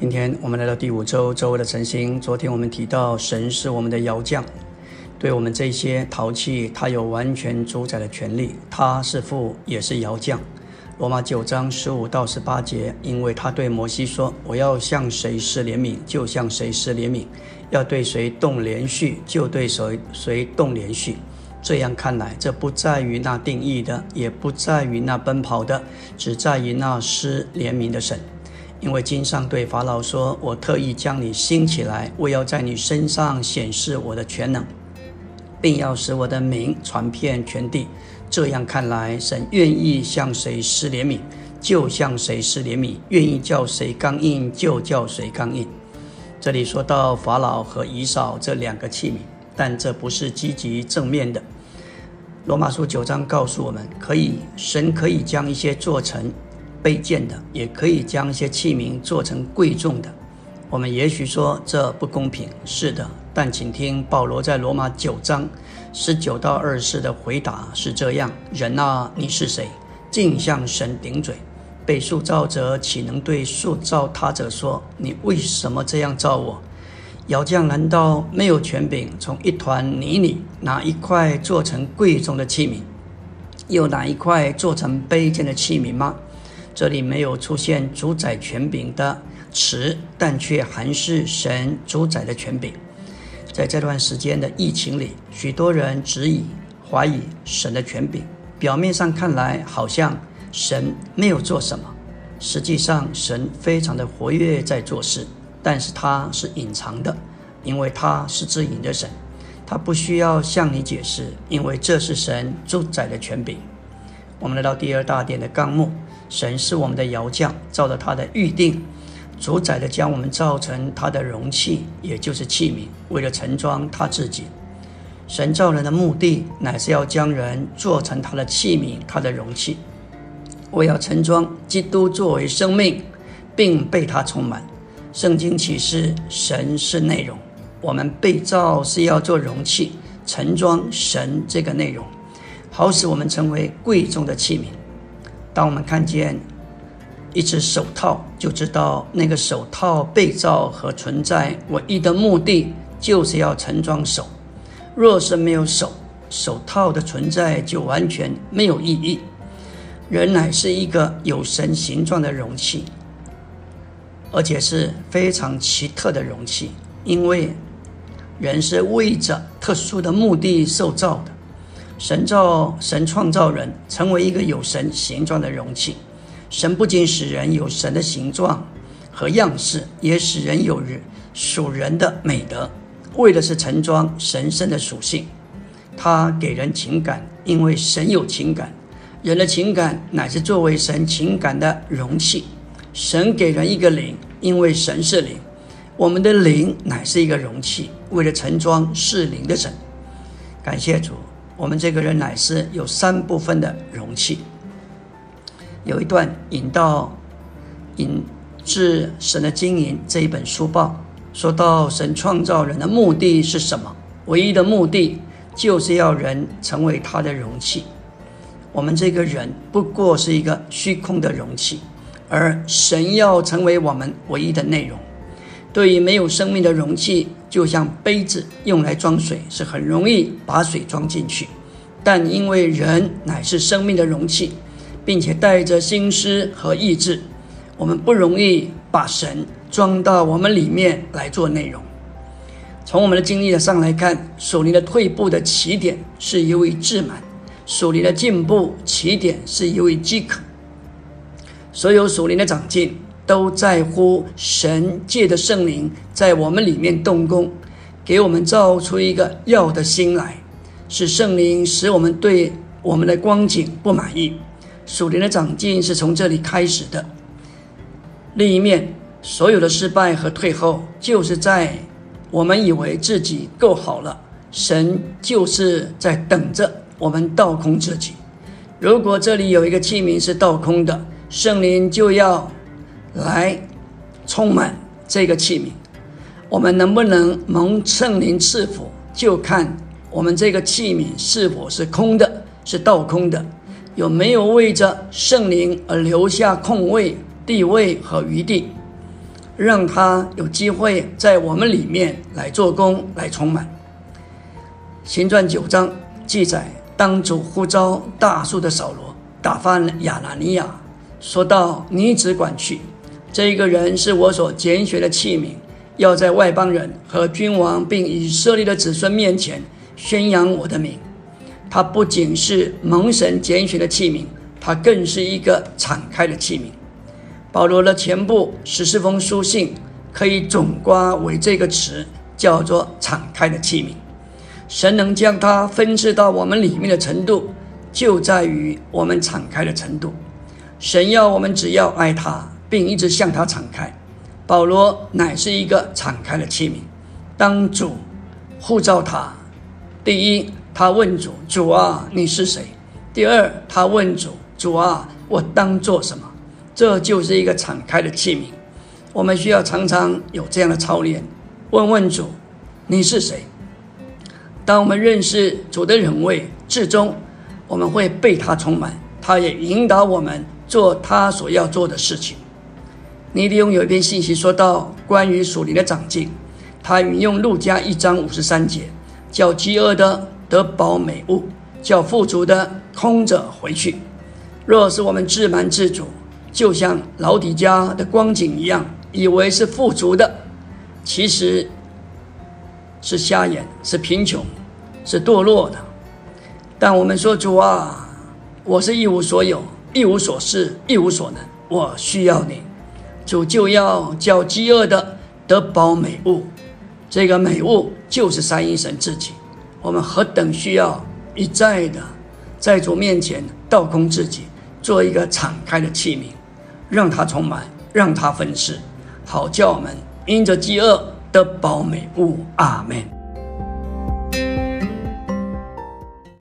今天我们来到第五周，周围的晨星。昨天我们提到，神是我们的窑匠，对我们这些陶器，他有完全主宰的权利。他是父，也是窑匠。罗马九章十五到十八节，因为他对摩西说：“我要向谁施怜悯，就向谁施怜悯；要对谁动连续，就对谁谁动连续。”这样看来，这不在于那定义的，也不在于那奔跑的，只在于那施怜悯的神。因为经上对法老说：“我特意将你兴起来，为要在你身上显示我的全能，并要使我的名传遍全地。”这样看来，神愿意向谁施怜悯，就向谁施怜悯；愿意叫谁刚硬，就叫谁刚硬。这里说到法老和以扫这两个器皿，但这不是积极正面的。罗马书九章告诉我们，可以神可以将一些做成。卑贱的也可以将一些器皿做成贵重的。我们也许说这不公平，是的。但请听保罗在罗马九章十九到二十的回答是这样：人啊，你是谁？竟向神顶嘴。被塑造者岂能对塑造他者说：你为什么这样造我？窑匠难道没有权柄从一团泥里拿一块做成贵重的器皿，又拿一块做成卑贱的器皿吗？这里没有出现主宰权柄的词，但却还是神主宰的权柄。在这段时间的疫情里，许多人质疑、怀疑神的权柄。表面上看来，好像神没有做什么，实际上神非常的活跃在做事，但是他是隐藏的，因为他是知隐的神，他不需要向你解释，因为这是神主宰的权柄。我们来到第二大殿的纲目。神是我们的窑匠，照着他的预定，主宰的将我们造成他的容器，也就是器皿，为了盛装他自己。神造人的目的，乃是要将人做成他的器皿，他的容器。我要盛装基督作为生命，并被他充满。圣经启示，神是内容，我们被造是要做容器，盛装神这个内容，好使我们成为贵重的器皿。当我们看见一只手套，就知道那个手套被造和存在唯一的目的，就是要盛装手。若是没有手，手套的存在就完全没有意义。人乃是一个有神形状的容器，而且是非常奇特的容器，因为人是为着特殊的目的受造的。神造神创造人成为一个有神形状的容器，神不仅使人有神的形状和样式，也使人有人属人的美德，为的是盛装神圣的属性。他给人情感，因为神有情感，人的情感乃是作为神情感的容器。神给人一个灵，因为神是灵，我们的灵乃是一个容器，为了盛装是灵的神。感谢主。我们这个人乃是有三部分的容器。有一段引到引至神的经营这一本书报，说到神创造人的目的是什么？唯一的目的就是要人成为他的容器。我们这个人不过是一个虚空的容器，而神要成为我们唯一的内容。对于没有生命的容器，就像杯子用来装水，是很容易把水装进去。但因为人乃是生命的容器，并且带着心思和意志，我们不容易把神装到我们里面来做内容。从我们的经历上来看，属灵的退步的起点是由于自满，属灵的进步起点是由于饥渴。所有属灵的长进。都在乎神借的圣灵在我们里面动工，给我们造出一个要的心来，是圣灵使我们对我们的光景不满意。属灵的长进是从这里开始的。另一面，所有的失败和退后，就是在我们以为自己够好了，神就是在等着我们倒空自己。如果这里有一个器皿是倒空的，圣灵就要。来充满这个器皿，我们能不能蒙圣灵赐福，就看我们这个器皿是否是空的，是倒空的，有没有为着圣灵而留下空位、地位和余地。让他有机会在我们里面来做工、来充满。行传九章记载，当主呼召大树的扫罗打发亚拿尼亚，说到：“你只管去，这一个人是我所拣选的器皿，要在外邦人和君王并以色列的子孙面前宣扬我的名。他不仅是蒙神拣选的器皿，他更是一个敞开的器皿。”保罗的前部十四封书信，可以总括为这个词，叫做“敞开的器皿”。神能将它分赐到我们里面的程度，就在于我们敞开的程度。神要我们只要爱他，并一直向他敞开。保罗乃是一个敞开的器皿。当主呼召他，第一，他问主：“主啊，你是谁？”第二，他问主：“主啊，我当做什么？”这就是一个敞开的器皿。我们需要常常有这样的操练：问问主：“你是谁？”当我们认识主的人位，至终我们会被他充满，他也引导我们做他所要做的事情。尼利用有一篇信息说到关于属灵的长进，他引用路加一章五十三节，叫饥饿的得饱美物，叫富足的空着回去。若是我们自满自足，就像老底家的光景一样，以为是富足的，其实是瞎眼，是贫穷。是堕落的，但我们说主啊，我是一无所有，一无所事，一无所能，我需要你，主就要叫饥饿的得饱美物，这个美物就是三一神自己。我们何等需要一再的在主面前倒空自己，做一个敞开的器皿，让它充满，让它分饰，好叫我们因着饥饿得饱美物。阿门。